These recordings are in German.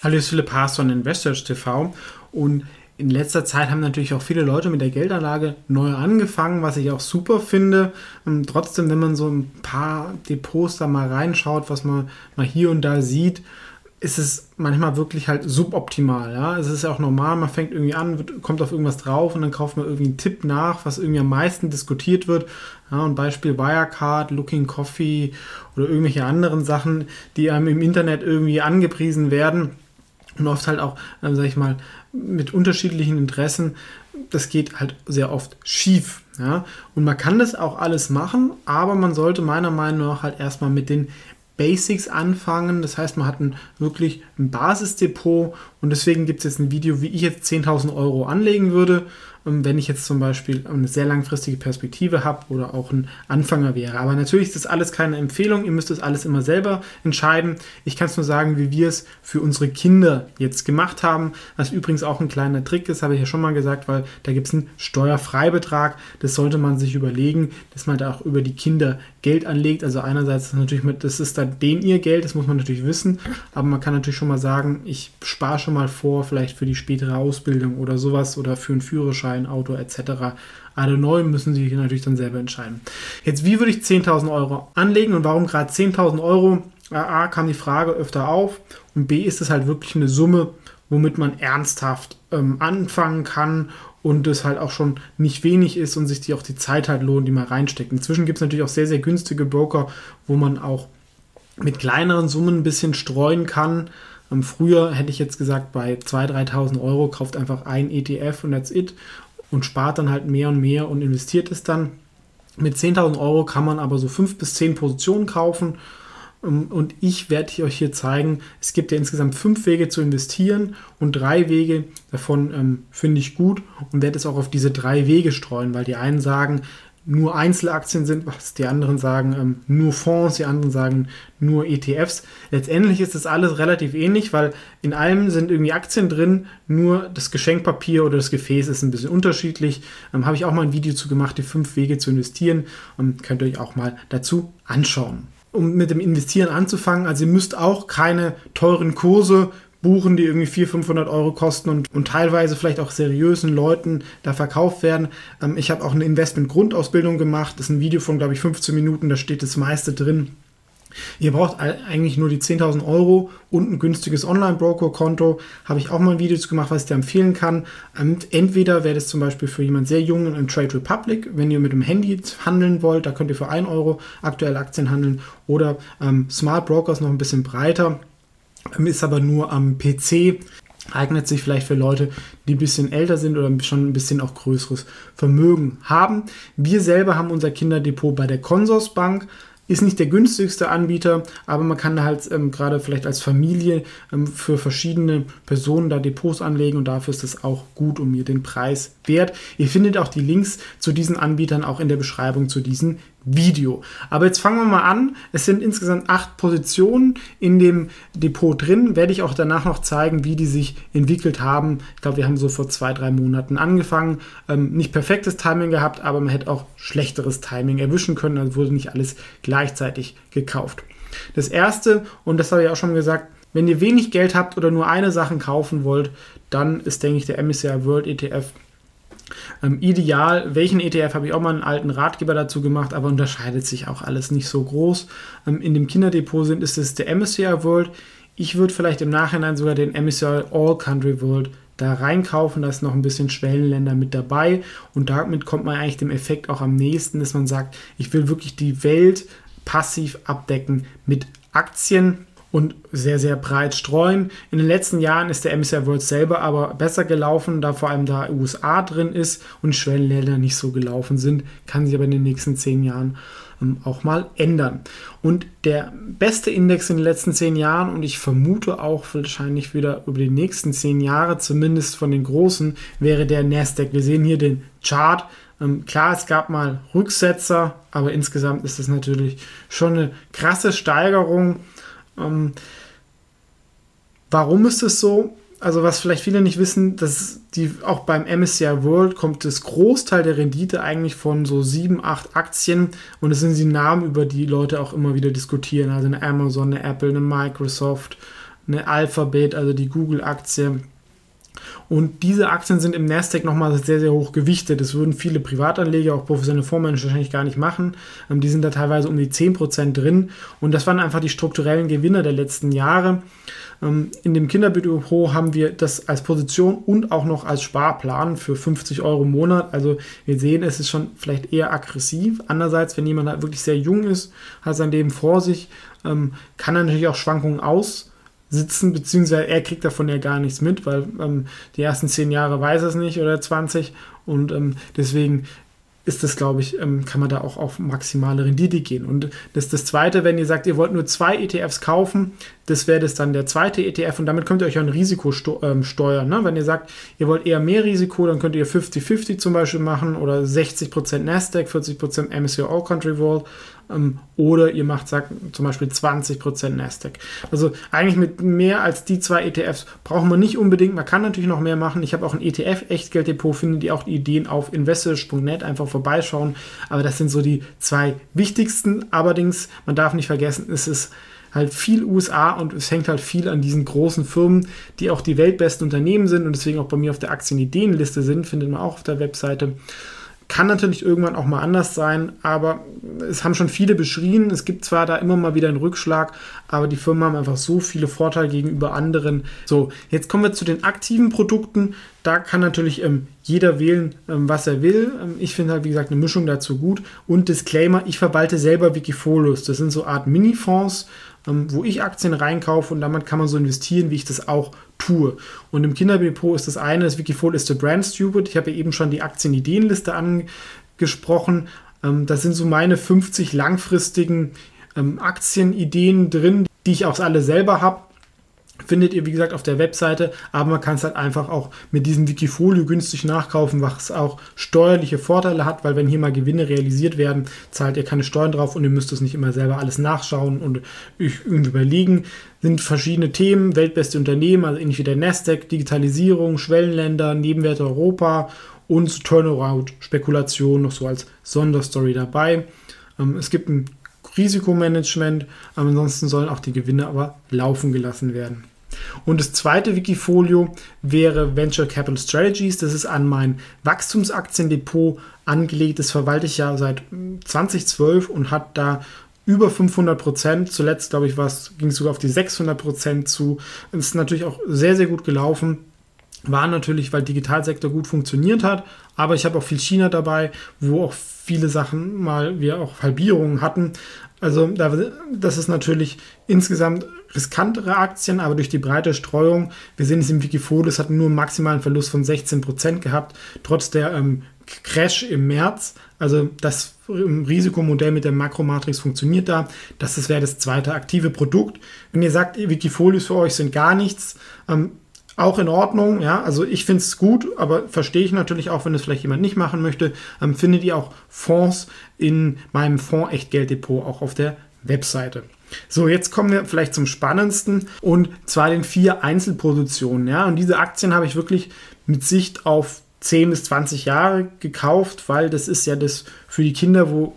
Hallo, hier ist Philipp Haas von Investors TV und in letzter Zeit haben natürlich auch viele Leute mit der Geldanlage neu angefangen, was ich auch super finde. Und trotzdem, wenn man so ein paar Depots da mal reinschaut, was man mal hier und da sieht, ist es manchmal wirklich halt suboptimal. Ja? Es ist ja auch normal, man fängt irgendwie an, wird, kommt auf irgendwas drauf und dann kauft man irgendwie einen Tipp nach, was irgendwie am meisten diskutiert wird. Ja, ein Beispiel Wirecard, Looking Coffee oder irgendwelche anderen Sachen, die einem im Internet irgendwie angepriesen werden und oft halt auch, äh, sag ich mal, mit unterschiedlichen Interessen. Das geht halt sehr oft schief. Ja? Und man kann das auch alles machen, aber man sollte meiner Meinung nach halt erstmal mit den Basics anfangen. Das heißt, man hat ein, wirklich ein Basisdepot und deswegen gibt es jetzt ein Video, wie ich jetzt 10.000 Euro anlegen würde. Ähm, wenn ich jetzt zum Beispiel eine sehr langfristige Perspektive habe oder auch ein Anfänger wäre. Aber natürlich ist das alles keine Empfehlung, ihr müsst das alles immer selber entscheiden. Ich kann es nur sagen, wie wir es für unsere Kinder jetzt gemacht haben, was übrigens auch ein kleiner Trick ist, habe ich ja schon mal gesagt, weil da gibt es einen Steuerfreibetrag. Das sollte man sich überlegen, dass man da auch über die Kinder Geld anlegt. Also einerseits ist natürlich mit, das ist dann den ihr Geld, das muss man natürlich wissen, aber man kann natürlich schon mal sagen, ich spare schon mal vor, vielleicht für die spätere Ausbildung oder sowas oder für einen Führerschein, Auto etc. Alle neu müssen Sie natürlich dann selber entscheiden. Jetzt, wie würde ich 10.000 Euro anlegen und warum gerade 10.000 Euro? A, kam die Frage öfter auf und B, ist es halt wirklich eine Summe, womit man ernsthaft ähm, anfangen kann und es halt auch schon nicht wenig ist und sich die auch die Zeit halt lohnt, die man reinsteckt. Inzwischen gibt es natürlich auch sehr, sehr günstige Broker, wo man auch mit kleineren Summen ein bisschen streuen kann. Ähm, früher hätte ich jetzt gesagt, bei 2.000, 3.000 Euro kauft einfach ein ETF und that's it und spart dann halt mehr und mehr und investiert es dann. Mit 10.000 Euro kann man aber so 5 bis 10 Positionen kaufen ähm, und ich werde euch hier zeigen, es gibt ja insgesamt fünf Wege zu investieren und drei Wege davon ähm, finde ich gut und werde es auch auf diese drei Wege streuen, weil die einen sagen, nur Einzelaktien sind, was die anderen sagen, ähm, nur Fonds, die anderen sagen nur ETFs. Letztendlich ist das alles relativ ähnlich, weil in allem sind irgendwie Aktien drin, nur das Geschenkpapier oder das Gefäß ist ein bisschen unterschiedlich. Ähm, Habe ich auch mal ein Video zu gemacht, die fünf Wege zu investieren und könnt ihr euch auch mal dazu anschauen um mit dem Investieren anzufangen. Also ihr müsst auch keine teuren Kurse buchen, die irgendwie 400, 500 Euro kosten und, und teilweise vielleicht auch seriösen Leuten da verkauft werden. Ähm, ich habe auch eine Investment-Grundausbildung gemacht. Das ist ein Video von, glaube ich, 15 Minuten. Da steht das meiste drin. Ihr braucht eigentlich nur die 10.000 Euro und ein günstiges Online-Broker-Konto. Habe ich auch mal ein Video gemacht, was ich dir empfehlen kann. Ähm, entweder wäre das zum Beispiel für jemand sehr jungen im Trade Republic, wenn ihr mit dem Handy handeln wollt, da könnt ihr für 1 Euro aktuell Aktien handeln. Oder ähm, Smart Brokers noch ein bisschen breiter ist aber nur am PC. Eignet sich vielleicht für Leute, die ein bisschen älter sind oder schon ein bisschen auch größeres Vermögen haben. Wir selber haben unser Kinderdepot bei der Consorsbank. Ist nicht der günstigste Anbieter, aber man kann halt ähm, gerade vielleicht als Familie ähm, für verschiedene Personen da Depots anlegen und dafür ist es auch gut um mir den Preis wert. Ihr findet auch die Links zu diesen Anbietern auch in der Beschreibung zu diesen Video. Aber jetzt fangen wir mal an. Es sind insgesamt acht Positionen in dem Depot drin. Werde ich auch danach noch zeigen, wie die sich entwickelt haben. Ich glaube, wir haben so vor zwei, drei Monaten angefangen. Ähm, nicht perfektes Timing gehabt, aber man hätte auch schlechteres Timing erwischen können. Also wurde nicht alles gleichzeitig gekauft. Das erste, und das habe ich auch schon gesagt, wenn ihr wenig Geld habt oder nur eine Sache kaufen wollt, dann ist, denke ich, der MSCI World ETF ähm, ideal, welchen ETF habe ich auch mal einen alten Ratgeber dazu gemacht, aber unterscheidet sich auch alles nicht so groß. Ähm, in dem Kinderdepot sind ist es der MSCI World. Ich würde vielleicht im Nachhinein sogar den MSCI All Country World da reinkaufen, da ist noch ein bisschen Schwellenländer mit dabei und damit kommt man eigentlich dem Effekt auch am nächsten, dass man sagt, ich will wirklich die Welt passiv abdecken mit Aktien und sehr, sehr breit streuen. In den letzten Jahren ist der MSCI World selber aber besser gelaufen, da vor allem da USA drin ist und Schwellenländer nicht so gelaufen sind, kann sich aber in den nächsten zehn Jahren ähm, auch mal ändern. Und der beste Index in den letzten zehn Jahren und ich vermute auch wahrscheinlich wieder über die nächsten zehn Jahre, zumindest von den großen, wäre der Nasdaq. Wir sehen hier den Chart. Ähm, klar, es gab mal Rücksetzer, aber insgesamt ist es natürlich schon eine krasse Steigerung. Ähm, warum ist es so? also was vielleicht viele nicht wissen, dass die auch beim MSCI World kommt das Großteil der Rendite eigentlich von so sieben, acht Aktien und es sind die Namen, über die Leute auch immer wieder diskutieren. Also eine Amazon, eine Apple, eine Microsoft, eine Alphabet, also die Google-Aktie. Und diese Aktien sind im Nasdaq nochmal sehr, sehr hoch gewichtet. Das würden viele Privatanleger, auch professionelle Fondsmanager wahrscheinlich gar nicht machen. Ähm, die sind da teilweise um die 10% drin. Und das waren einfach die strukturellen Gewinner der letzten Jahre. Ähm, in dem Kinderbüro haben wir das als Position und auch noch als Sparplan für 50 Euro im Monat. Also wir sehen, es ist schon vielleicht eher aggressiv. Andererseits, wenn jemand halt wirklich sehr jung ist, hat sein Leben vor sich, ähm, kann er natürlich auch Schwankungen aussitzen, beziehungsweise er kriegt davon ja gar nichts mit, weil ähm, die ersten 10 Jahre weiß er es nicht oder 20 und ähm, deswegen ist das, glaube ich, ähm, kann man da auch auf maximale Rendite gehen. Und das ist das Zweite, wenn ihr sagt, ihr wollt nur zwei ETFs kaufen, das wäre das dann der zweite ETF und damit könnt ihr euch ein Risiko ähm, steuern. Ne? Wenn ihr sagt, ihr wollt eher mehr Risiko, dann könnt ihr 50-50 zum Beispiel machen oder 60% Nasdaq, 40% MSCI All Country World ähm, oder ihr macht sagt, zum Beispiel 20% Nasdaq. Also eigentlich mit mehr als die zwei ETFs brauchen wir nicht unbedingt. Man kann natürlich noch mehr machen. Ich habe auch ein ETF-Echtgelddepot, findet ihr auch die Ideen auf investors.net einfach vorbeischauen. Aber das sind so die zwei wichtigsten. Allerdings, man darf nicht vergessen, es ist halt viel USA und es hängt halt viel an diesen großen Firmen, die auch die weltbesten Unternehmen sind und deswegen auch bei mir auf der Aktienideenliste sind, findet man auch auf der Webseite. Kann natürlich irgendwann auch mal anders sein, aber es haben schon viele beschrien. Es gibt zwar da immer mal wieder einen Rückschlag, aber die Firmen haben einfach so viele Vorteile gegenüber anderen. So, jetzt kommen wir zu den aktiven Produkten. Da kann natürlich ähm, jeder wählen, ähm, was er will. Ähm, ich finde halt, wie gesagt, eine Mischung dazu gut. Und Disclaimer, ich verwalte selber Wikifolios. Das sind so Art Mini-Fonds wo ich Aktien reinkaufe und damit kann man so investieren, wie ich das auch tue. Und im Kinderdepot ist das eine, das Wikifolio ist der Brand Stupid. Ich habe ja eben schon die Aktienideenliste angesprochen. Ähm, das sind so meine 50 langfristigen ähm, Aktienideen drin, die ich auch alle selber habe findet ihr, wie gesagt, auf der Webseite, aber man kann es halt einfach auch mit diesem Wikifolio günstig nachkaufen, was auch steuerliche Vorteile hat, weil wenn hier mal Gewinne realisiert werden, zahlt ihr keine Steuern drauf und ihr müsst es nicht immer selber alles nachschauen und überlegen. Sind verschiedene Themen, weltbeste Unternehmen, also ähnlich wie der Nasdaq, Digitalisierung, Schwellenländer, Nebenwerte Europa und Turnaround-Spekulation noch so als Sonderstory dabei. Ähm, es gibt ein Risikomanagement. Ansonsten sollen auch die Gewinne aber laufen gelassen werden. Und das zweite Wikifolio wäre Venture Capital Strategies. Das ist an mein Wachstumsaktiendepot angelegt. Das verwalte ich ja seit 2012 und hat da über 500 Prozent. Zuletzt, glaube ich, ging es sogar auf die 600 Prozent zu. Ist natürlich auch sehr, sehr gut gelaufen. War natürlich, weil Digitalsektor gut funktioniert hat, aber ich habe auch viel China dabei, wo auch viele Sachen mal wir auch Halbierungen hatten. Also das ist natürlich insgesamt riskantere Aktien, aber durch die breite Streuung, wir sehen es im Wikifolio, es hat nur einen maximalen Verlust von 16% gehabt, trotz der ähm, Crash im März. Also das Risikomodell mit der Makromatrix funktioniert da. Das wäre das zweite aktive Produkt. Wenn ihr sagt, Wikifolios für euch sind gar nichts, ähm, auch in Ordnung, ja, also ich finde es gut, aber verstehe ich natürlich auch, wenn es vielleicht jemand nicht machen möchte, ähm, findet ihr auch Fonds in meinem Fonds Echtgelddepot auch auf der Webseite. So, jetzt kommen wir vielleicht zum spannendsten und zwar den vier Einzelpositionen, ja, und diese Aktien habe ich wirklich mit Sicht auf 10 bis 20 Jahre gekauft, weil das ist ja das für die Kinder, wo,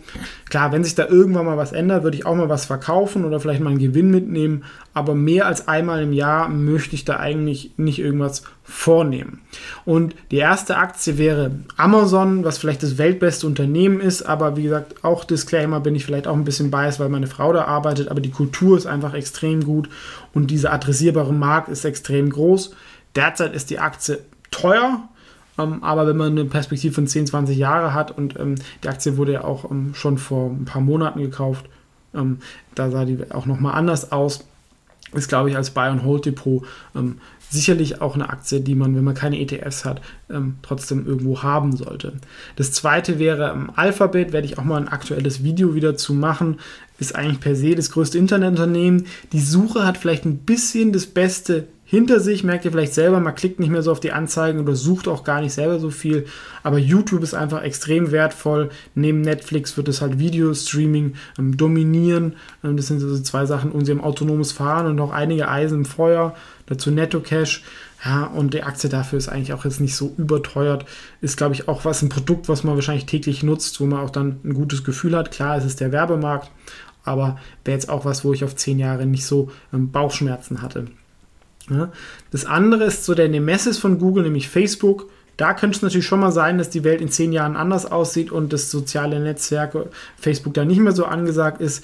klar, wenn sich da irgendwann mal was ändert, würde ich auch mal was verkaufen oder vielleicht mal einen Gewinn mitnehmen, aber mehr als einmal im Jahr möchte ich da eigentlich nicht irgendwas vornehmen. Und die erste Aktie wäre Amazon, was vielleicht das weltbeste Unternehmen ist, aber wie gesagt, auch Disclaimer bin ich vielleicht auch ein bisschen biased, weil meine Frau da arbeitet, aber die Kultur ist einfach extrem gut und dieser adressierbare Markt ist extrem groß. Derzeit ist die Aktie teuer, aber wenn man eine Perspektive von 10, 20 Jahre hat und ähm, die Aktie wurde ja auch ähm, schon vor ein paar Monaten gekauft, da sah die auch nochmal anders aus, ist, glaube ich, als Buy-and-Hold-Depot sicherlich auch eine Aktie, die man, wenn man keine ETFs hat, ähm, trotzdem irgendwo haben sollte. Das zweite wäre ähm, Alphabet, werde ich auch mal ein aktuelles Video wieder zu machen. Ist eigentlich per se das größte Internetunternehmen. Die Suche hat vielleicht ein bisschen das beste hinter sich, merkt ihr vielleicht selber, man klickt nicht mehr so auf die Anzeigen oder sucht auch gar nicht selber so viel. Aber YouTube ist einfach extrem wertvoll. Neben Netflix wird es halt Videostreaming ähm, dominieren. Ähm, das sind so zwei Sachen. Und sie haben autonomes Fahren und noch einige Eisen im Feuer. Dazu Netto Cash. Ja, und die Aktie dafür ist eigentlich auch jetzt nicht so überteuert. Ist, glaube ich, auch was ein Produkt, was man wahrscheinlich täglich nutzt, wo man auch dann ein gutes Gefühl hat. Klar, es ist der Werbemarkt, aber wäre jetzt auch was, wo ich auf zehn Jahre nicht so ähm, Bauchschmerzen hatte. Ja. Das andere ist so der Nemesis von Google, nämlich Facebook. Da könnte es natürlich schon mal sein, dass die Welt in zehn Jahren anders aussieht und das soziale Netzwerk Facebook da nicht mehr so angesagt ist.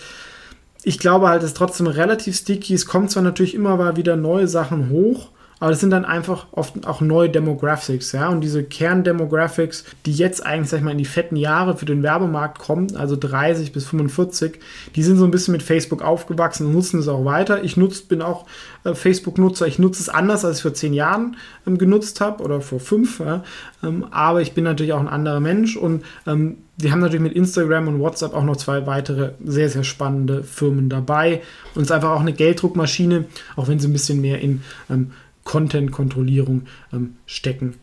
Ich glaube halt, es ist trotzdem relativ sticky. Es kommt zwar natürlich immer mal wieder neue Sachen hoch, aber das sind dann einfach oft auch neue Demographics, ja. Und diese Kerndemographics, die jetzt eigentlich, sag ich mal, in die fetten Jahre für den Werbemarkt kommen, also 30 bis 45, die sind so ein bisschen mit Facebook aufgewachsen und nutzen es auch weiter. Ich nutz, bin auch äh, Facebook-Nutzer. Ich nutze es anders, als ich vor zehn Jahren ähm, genutzt habe oder vor fünf. Ja? Ähm, aber ich bin natürlich auch ein anderer Mensch und ähm, die haben natürlich mit Instagram und WhatsApp auch noch zwei weitere sehr, sehr spannende Firmen dabei. Und es ist einfach auch eine Gelddruckmaschine, auch wenn sie ein bisschen mehr in ähm, Content-Kontrollierung ähm, stecken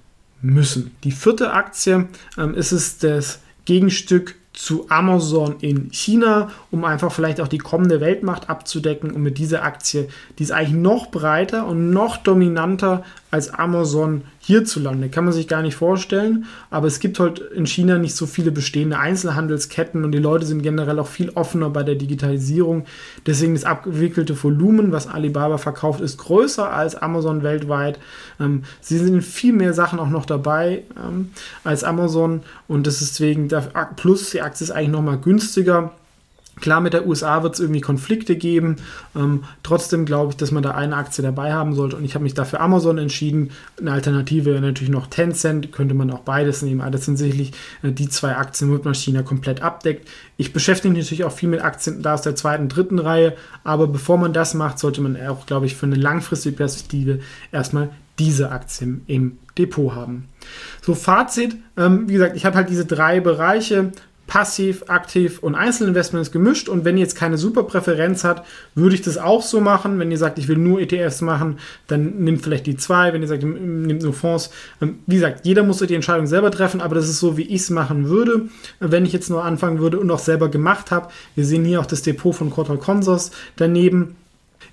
müssen. Die vierte Aktie ähm, ist es das Gegenstück zu Amazon in China, um einfach vielleicht auch die kommende Weltmacht abzudecken. Und mit dieser Aktie, die ist eigentlich noch breiter und noch dominanter als Amazon hierzulande. Kann man sich gar nicht vorstellen, aber es gibt halt in China nicht so viele bestehende Einzelhandelsketten und die Leute sind generell auch viel offener bei der Digitalisierung. Deswegen das abgewickelte Volumen, was Alibaba verkauft, ist größer als Amazon weltweit. Ähm, sie sind in viel mehr Sachen auch noch dabei ähm, als Amazon und das ist deswegen, plus die Aktie ist eigentlich nochmal günstiger Klar, mit der USA wird es irgendwie Konflikte geben. Ähm, trotzdem glaube ich, dass man da eine Aktie dabei haben sollte. Und ich habe mich dafür Amazon entschieden. Eine Alternative wäre natürlich noch Tencent. Könnte man auch beides nehmen. Aber das sind sicherlich äh, die zwei Aktien, womit man China komplett abdeckt. Ich beschäftige mich natürlich auch viel mit Aktien da aus der zweiten, dritten Reihe. Aber bevor man das macht, sollte man auch, glaube ich, für eine langfristige Perspektive erstmal diese Aktien im Depot haben. So, Fazit. Ähm, wie gesagt, ich habe halt diese drei Bereiche passiv, aktiv und Einzelinvestments gemischt. Und wenn ihr jetzt keine super Präferenz habt, würde ich das auch so machen. Wenn ihr sagt, ich will nur ETFs machen, dann nehmt vielleicht die zwei. Wenn ihr sagt, nehmt nur Fonds. Ähm, wie gesagt, jeder muss die Entscheidung selber treffen, aber das ist so, wie ich es machen würde, wenn ich jetzt nur anfangen würde und auch selber gemacht habe. Wir sehen hier auch das Depot von Quartal Consors daneben.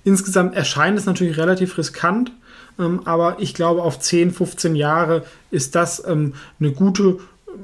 Insgesamt erscheint es natürlich relativ riskant, ähm, aber ich glaube, auf 10, 15 Jahre ist das ähm, eine gute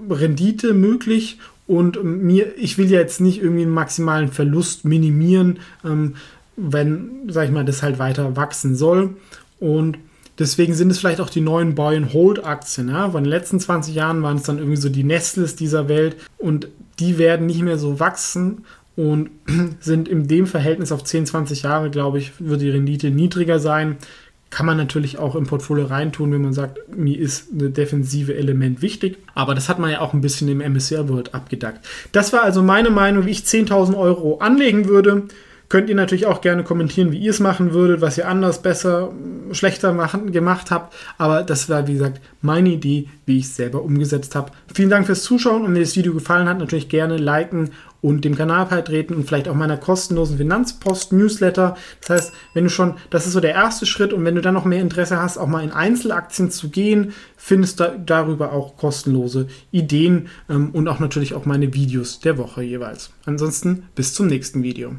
Rendite möglich und mir, ich will ja jetzt nicht irgendwie einen maximalen Verlust minimieren, ähm, wenn, sag ich mal, das halt weiter wachsen soll. Und deswegen sind es vielleicht auch die neuen Buy-and-Hold-Aktien. Ja? Von den letzten 20 Jahren waren es dann irgendwie so die Nestles dieser Welt und die werden nicht mehr so wachsen und sind in dem Verhältnis auf 10, 20 Jahre, glaube ich, wird die Rendite niedriger sein. Kann man natürlich auch im Portfolio reintun, wenn man sagt, mir ist ein defensive Element wichtig. Aber das hat man ja auch ein bisschen im MSCI World abgedeckt. Das war also meine Meinung, wie ich 10.000 Euro anlegen würde. Könnt ihr natürlich auch gerne kommentieren, wie ihr es machen würdet, was ihr anders, besser, schlechter machen, gemacht habt. Aber das war, wie gesagt, meine Idee, wie ich es selber umgesetzt habe. Vielen Dank fürs Zuschauen und wenn das Video gefallen hat, natürlich gerne liken und dem Kanal beitreten und vielleicht auch meiner kostenlosen Finanzpost-Newsletter. Das heißt, wenn du schon, das ist so der erste Schritt und wenn du dann noch mehr Interesse hast, auch mal in Einzelaktien zu gehen, findest du darüber auch kostenlose Ideen ähm, und auch natürlich auch meine Videos der Woche jeweils. Ansonsten bis zum nächsten Video.